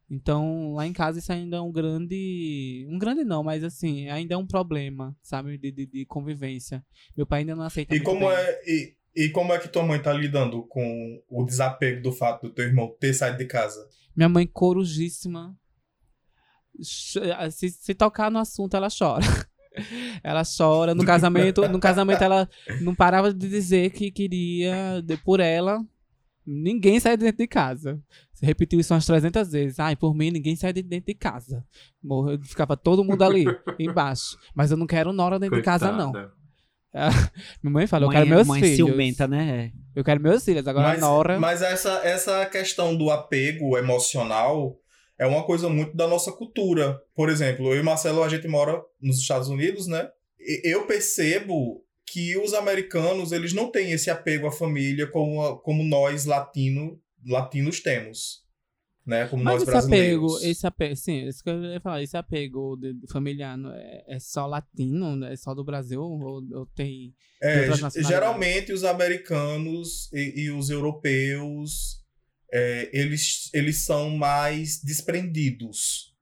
Então, lá em casa isso ainda é um grande. Um grande não, mas assim, ainda é um problema, sabe? De, de, de convivência. Meu pai ainda não aceita. E como bem. é. E, e como é que tua mãe tá lidando com o desapego do fato do teu irmão ter saído de casa? Minha mãe corujíssima. Se, se tocar no assunto, ela chora. Ela chora. No casamento, no casamento, ela não parava de dizer que queria, por ela, ninguém sair de dentro de casa. Você repetiu isso umas 300 vezes. Ai, por mim, ninguém sai de dentro de casa. Morreu, ficava todo mundo ali, embaixo. Mas eu não quero Nora dentro de casa, não. Coitada. Minha mãe fala, eu mãe, quero meus mãe filhos. ciumenta, né? Eu quero meus filhos. Agora, mas Nora. mas essa, essa questão do apego emocional é uma coisa muito da nossa cultura. Por exemplo, eu e Marcelo, a gente mora nos Estados Unidos, né? E eu percebo que os americanos, eles não têm esse apego à família como, como nós latino, latinos temos. Né? Como Mas nós esse brasileiros. apego, esse apego, sim, isso que eu ia falar, esse apego de, de familiar é, é só latino, é só do Brasil ou, ou tem É, geralmente os americanos e, e os europeus, é, eles, eles são mais desprendidos.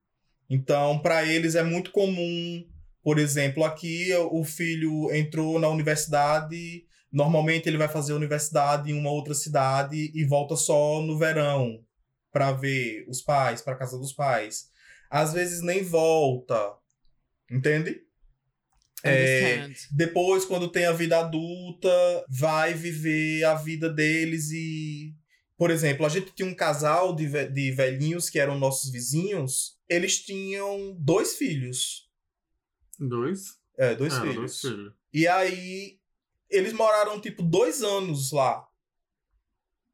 Então, para eles é muito comum, por exemplo, aqui o filho entrou na universidade, normalmente ele vai fazer universidade em uma outra cidade e volta só no verão para ver os pais, para casa dos pais. Às vezes nem volta, entende? É, depois, quando tem a vida adulta, vai viver a vida deles e. Por exemplo, a gente tinha um casal de, de velhinhos que eram nossos vizinhos. Eles tinham dois filhos. Dois? É, dois Ah, filhos. dois filhos. E aí, eles moraram, tipo, dois anos lá.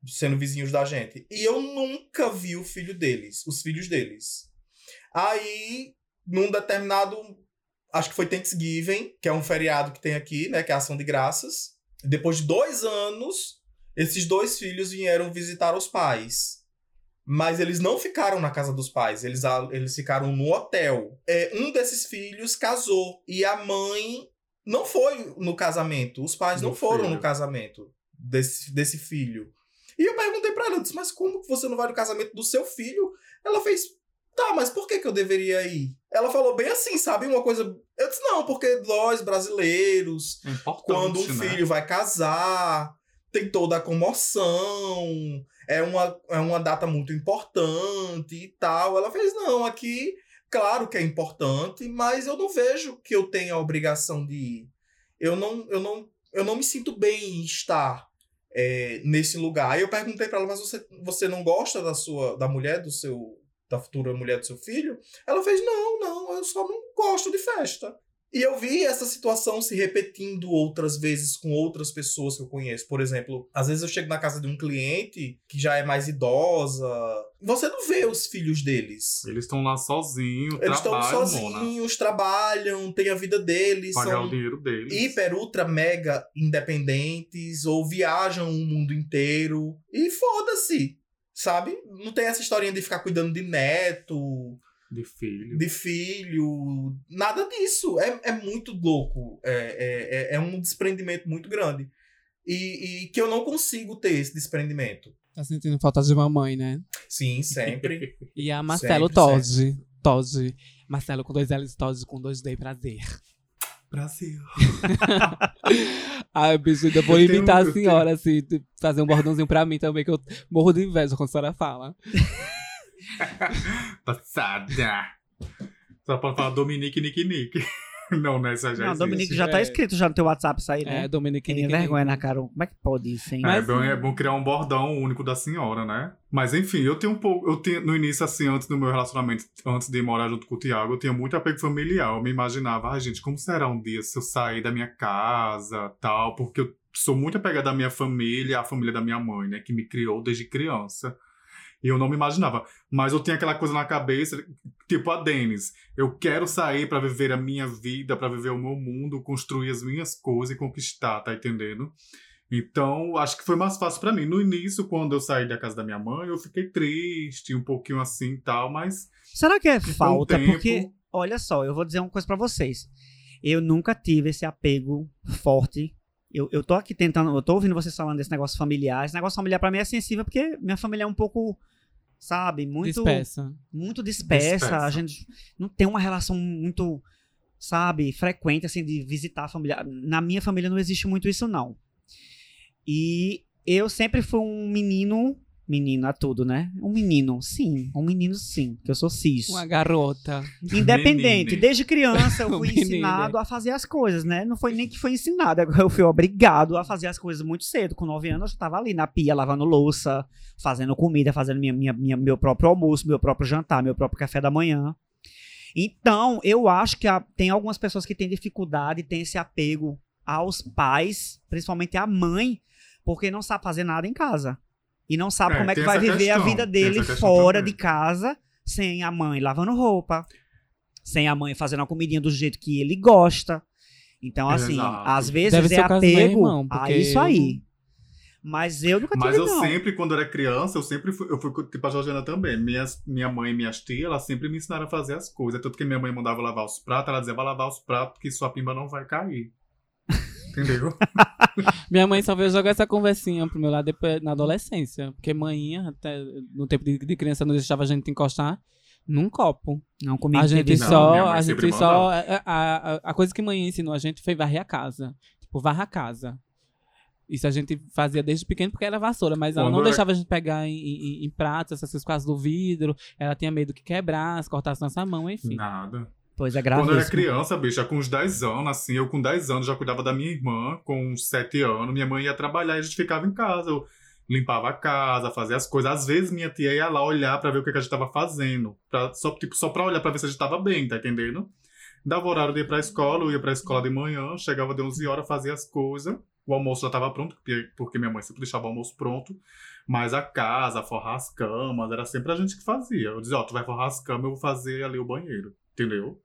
Sendo vizinhos da gente. E eu nunca vi o filho deles, os filhos deles. Aí, num determinado. Acho que foi Thanksgiving, que é um feriado que tem aqui, né? Que é a ação de graças. Depois de dois anos, esses dois filhos vieram visitar os pais. Mas eles não ficaram na casa dos pais, eles, eles ficaram no hotel. É, um desses filhos casou e a mãe não foi no casamento. Os pais Do não foram filho. no casamento desse, desse filho. E eu perguntei pra ela, eu disse, mas como você não vai no casamento do seu filho? Ela fez, tá, mas por que, que eu deveria ir? Ela falou bem assim, sabe? Uma coisa. Eu disse, não, porque nós, brasileiros, importante, quando um né? filho vai casar, tem toda a comoção, é uma, é uma data muito importante e tal. Ela fez, não, aqui, claro que é importante, mas eu não vejo que eu tenha a obrigação de ir. Eu não, eu não, eu não me sinto bem em estar é, nesse lugar. Aí eu perguntei pra ela, mas você, você não gosta da sua, da mulher, do seu, da futura mulher do seu filho? Ela fez, não, não, eu só não gosto de festa. E eu vi essa situação se repetindo outras vezes com outras pessoas que eu conheço. Por exemplo, às vezes eu chego na casa de um cliente que já é mais idosa. Você não vê os filhos deles. Eles estão lá sozinhos, Eles estão sozinhos, trabalham, têm a vida deles, Pagar são o dinheiro deles. hiper, ultra, mega independentes, ou viajam o mundo inteiro. E foda-se, sabe? Não tem essa historinha de ficar cuidando de neto, De filho. de filho, nada disso. É, é muito louco. É, é, é- é um desprendimento muito grande. E, e que eu não consigo ter esse desprendimento. Tá sentindo falta de mamãe, né? Sim, sempre. E a Marcelo Todd. Todd. Marcelo com dois L's, Todd com dois D, prazer. Brasil. Ai, bicho, ainda vou Eu tenho- imitar a senhora, assim, fazer um bordãozinho pra mim também, que eu morro de inveja quando a senhora fala. Passada. Só pode falar Dominique, Nick, Nick. Não, né? Essa já Não, existe. Dominique já tá É. escrito já no teu WhatsApp isso aí, né? É, Dominique Tem Nick, vergonha Nick. na cara. Como é que pode isso, hein? É, Mas- bom, é bom criar um bordão único da senhora, né? Mas enfim, eu tenho um pouco. Eu tinha, no início, assim, antes do meu relacionamento, antes de morar junto com o Thiago, eu tinha muito apego familiar. Eu me imaginava, ai, gente, como será um dia se eu sair da minha casa tal? Porque eu sou muito apegada à minha família, à família da minha mãe, né? Que me criou desde criança. E eu não me imaginava. Mas eu tinha aquela coisa na cabeça, tipo a Denis. Eu quero sair para viver a minha vida, para viver o meu mundo, construir as minhas coisas e conquistar, tá entendendo? Então, acho que foi mais fácil para mim. No início, quando eu saí da casa da minha mãe, eu fiquei triste, um pouquinho assim e tal, mas. Será que é falta? tempo- Porque, olha só, eu vou dizer uma coisa pra vocês. Eu nunca tive esse apego forte. Eu, eu tô aqui tentando, eu tô ouvindo vocês falando desse negócio familiar. Esse negócio familiar pra mim é sensível porque minha família é um pouco, sabe, muito Dispersa. muito dispersa. Dispersa. A gente não tem uma relação muito, sabe, frequente, assim, de visitar a família. Na minha família não existe muito isso, não. E eu sempre fui um menino. Menino a tudo, né? Um menino, sim. Um menino, sim. Que eu sou cis. Uma garota. Independente. Menine. Desde criança eu fui ensinado a fazer as coisas, né? Não foi nem que foi ensinado, eu fui obrigado a fazer as coisas muito cedo. Com nove anos eu já tava ali na pia, lavando louça, fazendo comida, fazendo minha, minha, minha- meu próprio almoço, meu próprio jantar, meu próprio café da manhã. Então, eu acho que a- tem algumas pessoas que têm dificuldade, têm esse apego aos pais, principalmente à mãe, porque não sabe fazer nada em casa. E não sabe É, como é que vai viver a questão, vida tem dele fora também. de casa, sem a mãe lavando roupa, sem a mãe fazendo a comidinha do jeito que ele gosta. Então, assim, Exato. às vezes Deve é apego irmão, a isso aí. Mas eu nunca Mas tive, eu não. sempre, quando era criança, eu sempre fui, eu fui tipo a Georgiana também. Minhas, minha mãe e minhas tias, elas sempre me ensinaram a fazer as coisas. Tanto que minha mãe mandava lavar os pratos, ela dizia, vai lavar os pratos, que sua pimba não vai cair. Entendeu? Minha mãe só veio jogar essa conversinha pro meu lado depois, na adolescência. Porque manhinha, até no tempo de, de criança, não deixava a gente encostar num copo. Não comigo A gente Não, só. A gente só. A, a, a coisa que mãe ensinou a gente foi varrer a casa. Tipo, varra a casa. Isso a gente fazia desde pequeno porque era vassoura, mas ela Quando não era- deixava a gente pegar em, em, em pratos, essas coisas do vidro. Ela tinha medo que quebrasse, cortasse nossa mão, enfim. Nada. Pois é Quando eu era gravíssimo. criança, bicho, com uns 10 anos, assim, eu com 10 anos já cuidava da minha irmã, com uns 7 anos, minha mãe ia trabalhar e a gente ficava em casa. Eu limpava a casa, fazia as coisas. Às vezes minha tia ia lá olhar pra ver o que, que a gente tava fazendo. Pra, só, tipo, só pra olhar pra ver se a gente tava bem, tá entendendo? Dava horário de ir pra escola, eu ia pra escola de manhã, chegava de 11 horas, fazia as coisas. O almoço já tava pronto, porque, minha mãe sempre deixava o almoço pronto. Mas a casa, forrar as camas, era sempre a gente que fazia. Eu dizia, ó, tu vai forrar as camas, eu vou fazer ali o banheiro. Entendeu?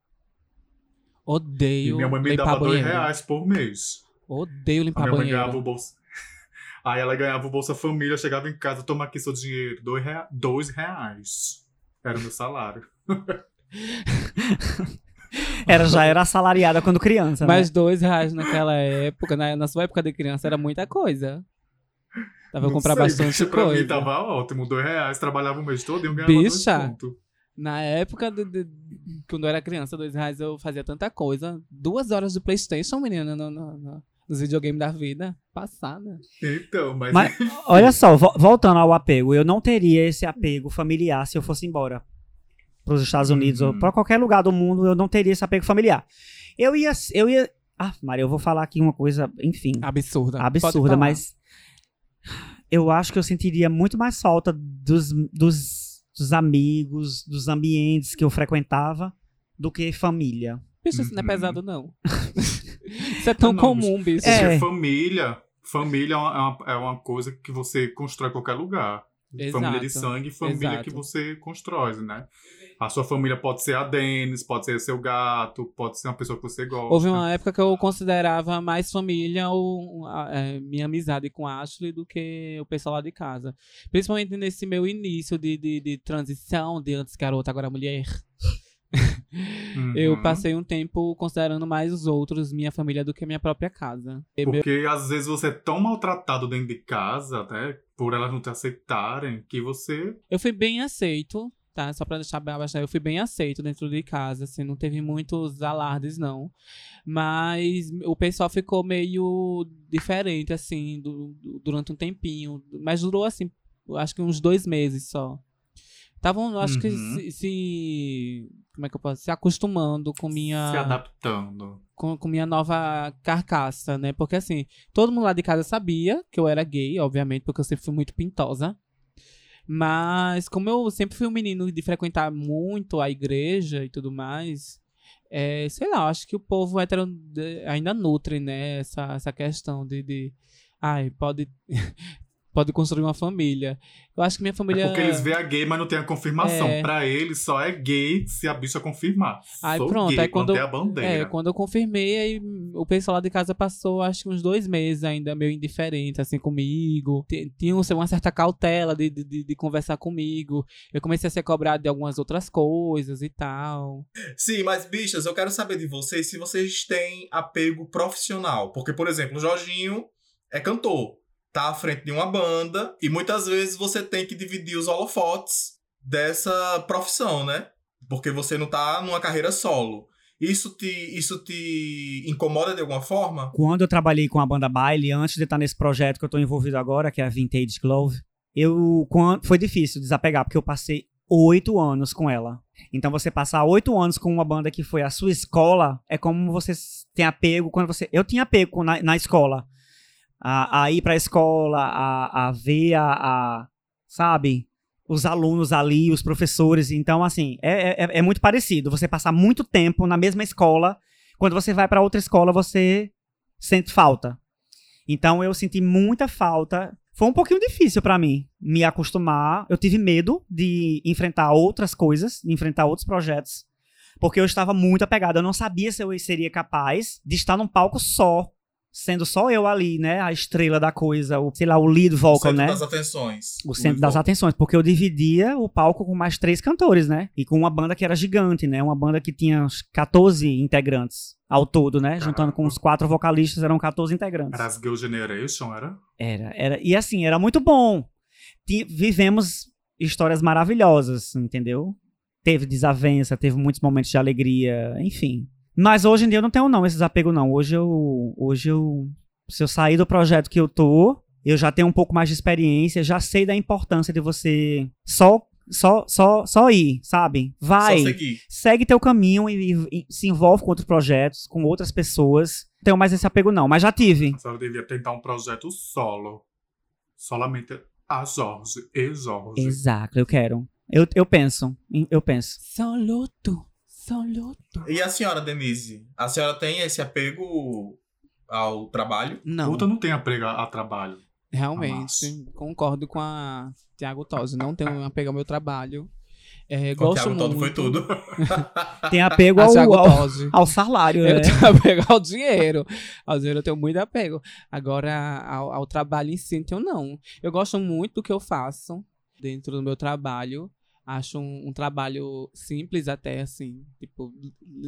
Odeio E minha mãe me limpar dava dois reais por mês. Odeio A limpar minha mãe banheiro. ganhava o bolsa. Aí ela ganhava o Bolsa Família, chegava em casa, toma aqui seu dinheiro, dois, rea... dois reais. Era o meu salário. Era, já era assalariada quando criança, Mas né? dois reais naquela época, na, na sua época de criança, era muita coisa. Tava Não comprar sei, bastante bicho, Pra coisa. mim tava ótimo, dois reais, trabalhava o mês todo e eu ganhava Bicha. dois. Na época, de, de- quando eu era criança, dois reais eu fazia tanta coisa. Duas horas de Playstation, menina, no, no- no- nos videogames da vida. Passada. Então, mas... Mas, olha só, vo- voltando ao apego, eu não teria esse apego familiar se eu fosse embora para os Estados Unidos ou Uhum. para qualquer lugar do mundo, eu não teria esse apego familiar. Eu ia, eu ia, ah, Maria, eu vou falar aqui uma coisa, enfim, Absurda. Absurda, mas eu acho que eu sentiria muito mais falta dos, dos, dos amigos, dos ambientes que eu frequentava do que família. Bicho, isso não é Uhum. pesado, não. isso é tão Não, comum, bicho. É. família, família é uma, é uma coisa que você constrói em qualquer lugar. Exato, Família de sangue, família exato. que você constrói, né? A sua família pode ser a Denis, pode ser seu gato, pode ser uma pessoa que você gosta. Houve uma época que eu considerava mais família ou a- é, minha amizade com a Ashley do que o pessoal lá de casa. Principalmente nesse meu início de, de, de transição, de antes garota, agora mulher. Eu Uhum. passei um tempo considerando mais os outros, minha família, do que a minha própria casa. E meu- Porque às vezes você é tão maltratado dentro de casa, né? Por elas não te aceitarem, que você. Eu fui bem aceito, tá? Só pra deixar bem abaixo, eu fui bem aceito dentro de casa, assim, não teve muitos alardes, não. Mas o pessoal ficou meio diferente, assim, du- du- durante um tempinho. Mas durou, assim, acho que uns dois meses só. Estavam, acho que Uhum. se, se- Como é que eu posso? Se acostumando com minha Se adaptando. com, com minha nova carcaça, né? Porque assim, todo mundo lá de casa sabia que eu era gay, obviamente, porque eu sempre fui muito pintosa. Mas como eu sempre fui um menino de frequentar muito a igreja e tudo mais, é, sei lá, acho que o povo hétero de- ainda nutre, né? Essa, essa questão de, de ai, pode pode construir uma família. Eu acho que minha família. É porque eles veem a gay, mas não tem a confirmação. É. Pra eles só é gay se a bicha confirmar. Aí Sou pronto, gay, aí quando eu- a bandeira. É, quando eu confirmei, aí o pessoal lá de casa passou, acho que uns dois meses ainda meio indiferente, assim, comigo. Ti- Tinham uma certa cautela de, de, de- de conversar comigo. Eu comecei a ser cobrado de algumas outras coisas e tal. Sim, mas bichas, eu quero saber de vocês se vocês têm apego profissional. Porque, por exemplo, o Jorginho é cantor, tá à frente de uma banda e muitas vezes você tem que dividir os holofotes dessa profissão, né? Porque você não tá numa carreira solo. Isso te, isso te incomoda de alguma forma? Quando eu trabalhei com a banda Baile, antes de estar nesse projeto que eu tô envolvido agora, que é a Vintage Glove, eu foi difícil desapegar, porque eu passei oito anos com ela. Então você passar oito anos com uma banda que foi a sua escola, é como você tem apego quando você. Eu tinha apego na, na escola. A, a ir pra escola, a, a ver a, a- Sabe? Os alunos ali, os professores. Então, assim, é, é, é muito parecido. Você passar muito tempo na mesma escola. Quando você vai pra outra escola, você sente falta. Então eu senti muita falta. Foi um pouquinho difícil pra mim me acostumar. Eu tive medo de enfrentar outras coisas, de enfrentar outros projetos, porque eu estava muito apegado. Eu não sabia se eu seria capaz de estar num palco só, sendo só eu ali, né, a estrela da coisa, o, sei lá, o lead vocal, Centro né? das atenções. o centro das atenções, porque eu dividia o palco com mais três cantores, né? E com uma banda que era gigante, né? Uma banda que tinha uns 14 integrantes ao todo, né? Juntando com os quatro vocalistas, eram 14 integrantes. Era as Girl Generation, era? Era, era. E assim, era muito bom. Ti- vivemos histórias maravilhosas, entendeu? Teve desavença, teve muitos momentos de alegria, enfim. Mas hoje em dia eu não tenho não esses apegos não. Hoje eu hoje eu se eu sair do projeto que eu tô, eu já tenho um pouco mais de experiência, já sei da importância de você só só só só ir, sabe? Vai Só seguir. segue teu caminho e, e- e se envolve com outros projetos, com outras pessoas. Não tenho mais esse apego não, mas já tive. A senhora devia tentar um projeto solo. Solamente a Jorge e Jorge. Exato, eu quero. Eu, eu penso, eu penso. Só luto, luto. E a senhora, Denise? A senhora tem esse apego ao trabalho? Não, Puta não tem apego a, a trabalho. realmente, Massa. concordo com a Tiago Tosi. Não tenho apego ao meu trabalho. É, o Thiago todo foi tudo. Tem apego A ao, ao, ao salário, Eu né? tenho apego ao dinheiro. Ao dinheiro eu tenho muito apego. Agora, ao, ao trabalho em si, então não. Eu gosto muito do que eu faço dentro do meu trabalho. Acho um, um trabalho simples até, assim. Tipo,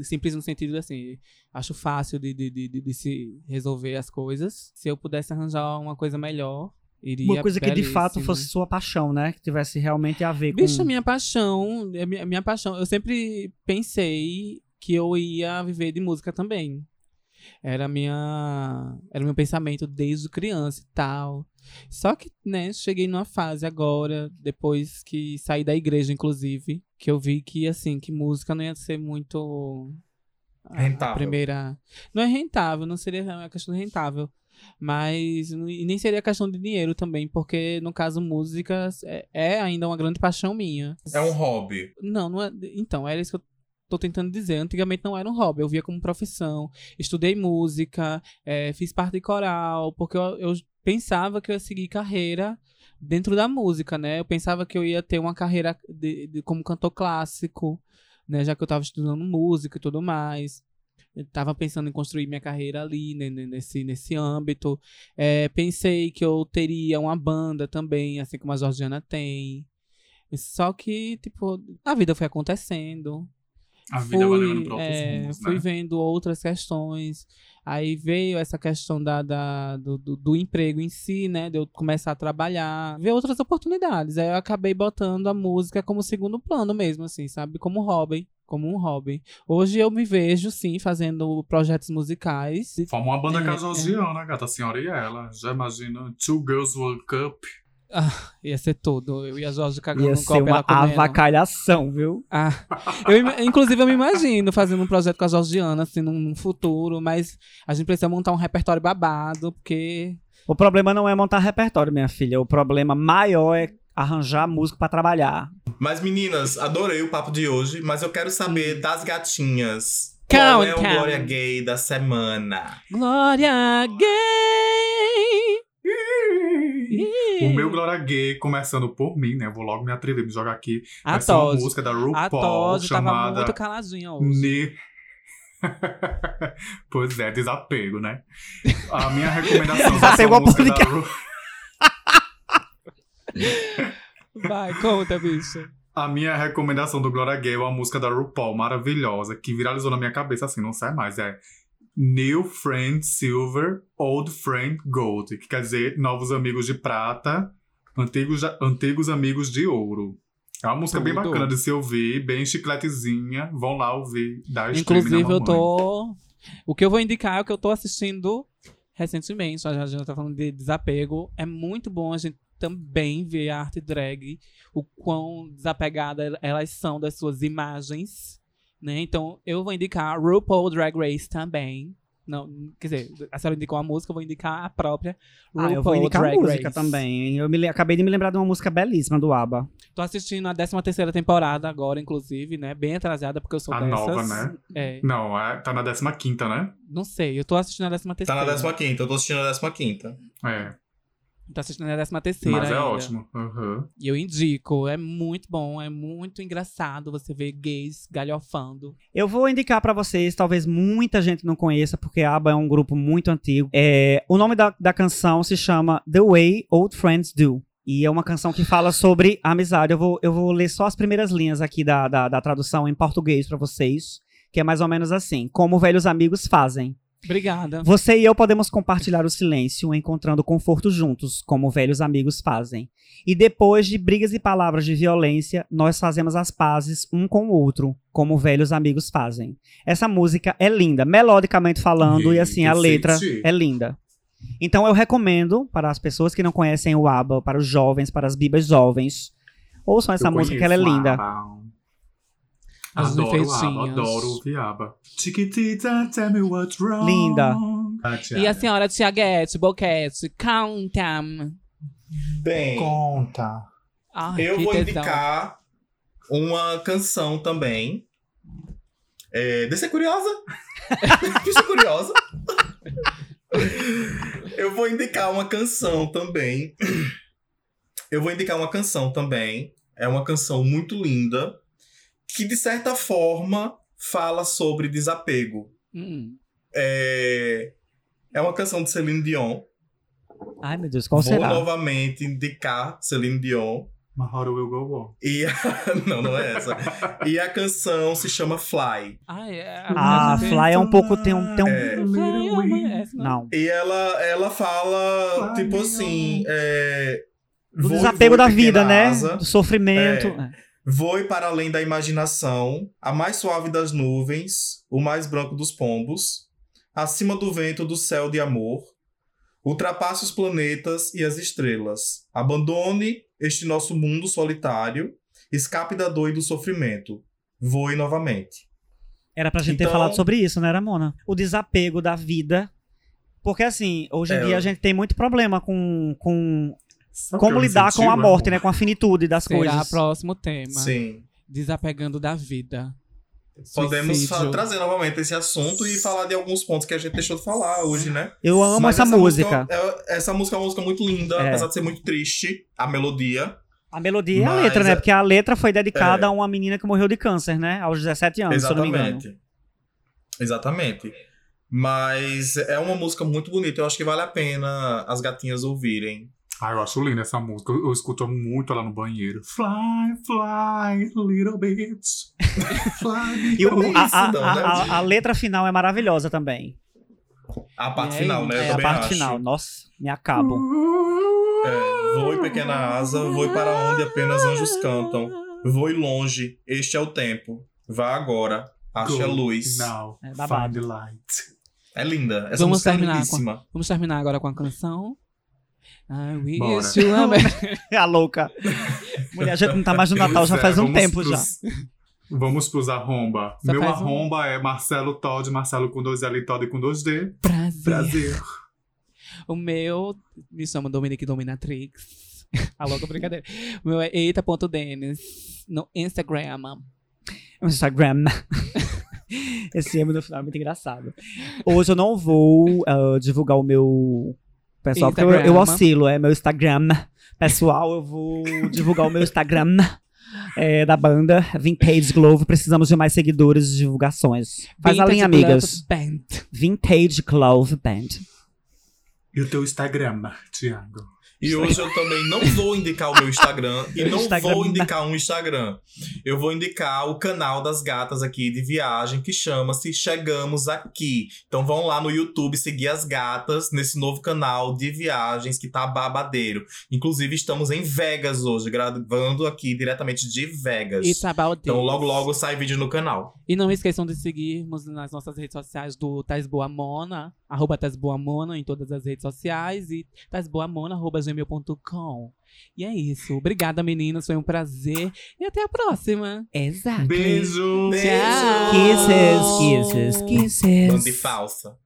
simples no sentido assim. Acho fácil de, de, de, de- se resolver as coisas. Se eu pudesse arranjar uma coisa melhor, iria Uma coisa que de fato fosse sua paixão, né? Que tivesse realmente a ver com. Bicho, minha paixão, é minha, minha paixão. Eu sempre pensei que eu ia viver de música também. Era minha, era meu pensamento desde criança e tal. Só que, né, cheguei numa fase agora, depois que saí da igreja, inclusive, que eu vi que, assim, que música não ia ser muito... a- Rentável. A primeira... Não é rentável, não seria uma questão rentável. Mas e nem seria questão de dinheiro também, porque, no caso, música é, é ainda uma grande paixão minha. É um hobby. Não, não é. Então, era isso que eu tô tentando dizer. Antigamente não era um hobby, eu via como profissão. Estudei música, eh, fiz parte de coral, porque eu, eu pensava que eu ia seguir carreira dentro da música, né? Eu pensava que eu ia ter uma carreira de, de- como cantor clássico, né? Já que eu tava estudando música e tudo mais. Eu tava pensando em construir minha carreira ali, né, nesse, nesse âmbito. Eh, pensei que eu teria uma banda também, assim como a Georgiana tem. Só que, tipo, a vida foi acontecendo. A vida vai levando Fui, pra outros é, rumos, fui né? vendo outras questões. Aí veio essa questão da, da- do, do, do emprego em si, né? De eu começar a trabalhar, ver outras oportunidades. Aí eu acabei botando a música como segundo plano mesmo, assim, sabe? Como hobby. Como um hobby. Hoje eu me vejo, sim, fazendo projetos musicais. Forma uma banda É, casosiana, gata, a senhora e ela. Já imagina Two Girls World Cup. Ia ser tudo. Eu e a Jorge cagando Ia um ser copo, uma ela comendo. avacalhação, viu? Ah, eu, inclusive, eu me imagino fazendo um projeto com a Georgiana, assim, num, num futuro, mas a gente precisa montar um repertório babado, porque. O problema não é montar repertório, minha filha. O problema maior é arranjar músico pra trabalhar. Mas, meninas, adorei o papo de hoje, mas eu quero saber das gatinhas. Qual é o. Glória Gay da semana? Glória Gay! O meu Glória Gay, começando por mim, né? Eu vou logo me atrever, me jogar aqui. A Vai ser uma música da A RuPaul Todd tava chamada muito caladinha hoje. Ne... pois é, desapego, né? A minha recomendação Desapego. Ru... Vai, conta, bicho. A minha recomendação do Glória Gay é uma música da RuPaul maravilhosa, que viralizou na minha cabeça assim, não sai mais. É New Friend Silver, Old Friend Gold, que quer dizer novos amigos de prata, antigos, antigos amigos de ouro. É uma música bem Tudo. bacana de se ouvir, bem chicletezinha. Vão lá ouvir, na Inclusive, eu tô. O que eu vou indicar é o que eu tô assistindo recentemente. A gente tá falando de desapego. É muito bom a gente também ver a arte drag, o quão desapegada elas são das suas imagens. Né? Então, eu vou indicar RuPaul Drag Race também. Não, quer dizer, a senhora indicou a música, eu vou indicar a própria RuPaul Ah, eu vou indicar Drag música Race. também. Eu me, acabei de me lembrar de uma música belíssima do ABBA. Tô assistindo a 13 terceira temporada agora, inclusive, né? Bem atrasada, porque eu sou A dessas. nova, né? É, Não, é, tá na 15, né? não sei, eu tô assistindo a 13 Tá na 15, eu tô assistindo a 15. É. Tô assistindo a 13 terceira Mas é ainda. ótimo. Uhum. E eu indico, é muito bom, é muito engraçado você ver gays galhofando. Eu vou indicar pra vocês, talvez muita gente não conheça, porque a ABBA é um grupo muito antigo. É, o nome da, da canção se chama The Way Old Friends Do. E é uma canção que fala sobre amizade. Eu vou, eu vou ler só as primeiras linhas aqui da, da, da tradução em português pra vocês, que é mais ou menos assim: Como velhos amigos fazem. Obrigada. Você e eu podemos compartilhar o silêncio, encontrando conforto juntos, como velhos amigos fazem. E depois de brigas e palavras de violência, nós fazemos as pazes um com o outro, como velhos amigos fazem. Essa música é linda, melodicamente falando, e assim, a letra sente. é linda. Então eu recomendo para as pessoas que não conhecem o ABBA, para os jovens, para as bibas jovens, ouçam essa Eu música que ela é linda. ABBA. As Adoro. ABBA, adoro ouvir ABBA. Chiquitita, tell me what's wrong. Linda. Ah, E a senhora Tiaguete, Boquete, Countam. Bem, Conta. Ai, eu vou tesão. indicar uma canção também. É, de ser curiosa? De ser curiosa? eu vou indicar uma canção também. Eu vou indicar uma canção também. É uma canção muito linda. Que, de certa forma, fala sobre desapego. Hum. É, é uma canção de Celine Dion. Ai meu Deus, qual vou será? novamente indicar Celine Dion. My heart will go on. E a... não, não é essa. E a canção se chama Fly. Ai, é, Ah, Fly é um pouco. Tem um. Tem um É. É essa não. E ela, ela fala, Fly tipo assim, é, Do desapego voe, da vida, né? Do sofrimento. É. Voe para além da imaginação, a mais suave das nuvens, o mais branco dos pombos, acima do vento do céu de amor, ultrapasse os planetas e as estrelas, abandone este nosso mundo solitário, escape da dor e do sofrimento, voe novamente. Era pra gente ter Então- falado sobre isso, né, Ramona? O desapego da vida. Porque, assim, hoje em É, dia a gente tem muito problema com, com Sabe como lidar senti, com a morte, amor? né? Com a finitude das Será coisas. próximo tema. Sim. Desapegando da vida. Podemos trazer novamente esse assunto e falar de alguns pontos que a gente deixou de falar hoje, né? Eu amo Mas essa, música. é- essa música é uma música muito linda, É. apesar de ser muito triste, a melodia. A melodia e a Mas letra, né? é- Porque a letra foi dedicada É. a uma menina que morreu de câncer, né? Aos 17 anos, se eu não me engano. Exatamente. Exatamente. Mas é uma música muito bonita. Eu acho que vale a pena as gatinhas ouvirem. Ah, eu acho linda essa música. Eu, eu escuto muito lá no banheiro. Fly, fly, little bitch. Fly. E o- a, a- não, a- né? a- a letra final é maravilhosa também. A parte É, final, né? É a parte acho. final. Nossa, me acabo. É, voe pequena asa, voe para onde apenas anjos cantam. Voe longe, este é o tempo. Vá agora, ache a luz. Now, É babado. find the light. É linda. Essa Vamos música é lindíssima. Vamos terminar agora com a canção. I wish Bora. you a merry- a louca. Mulher, a gente não tá mais no Natal já é, faz um vamos tempo já. pros- Vamos pros arromba. Só Meu faz um. arromba é Marcelo Todd, Marcelo com dois L e Todd com dois D. Prazer. Prazer. O meu me chama Dominique Dominatrix. A louca brincadeira. O meu é eita.denis no Instagram. No Instagram. Esse M no final é muito engraçado. Hoje eu não vou ah, divulgar o meu Pessoal, porque eu, eu oscilo, é meu Instagram. Pessoal, eu vou divulgar o meu Instagram é, da banda Vintage Glove. Precisamos de mais seguidores e divulgações. Faz a Vintage linha, Glove amigas. Band. Vintage Glove Band. E o teu Instagram, Thiago? E hoje eu também não vou indicar o meu Instagram e não Instagram. vou indicar um Instagram. Eu vou indicar o canal das gatas aqui de viagem que chama-se Chegamos Aqui. Então vão lá no YouTube seguir as gatas nesse novo canal de viagens que tá babadeiro. Inclusive estamos em Vegas hoje, gravando aqui diretamente de Vegas. It's about Então logo logo sai vídeo no canal. E não esqueçam de seguirmos nas nossas redes sociais do Tais Boa Mona, arroba Tais Boa Mona em todas as redes sociais e taisboamona, arroba gmail.com. E é isso. Obrigada, meninas. Foi um prazer. E até a próxima. Exato. Beijo! Beijo! Tchau. Kisses, kisses, kisses. Bande falsa.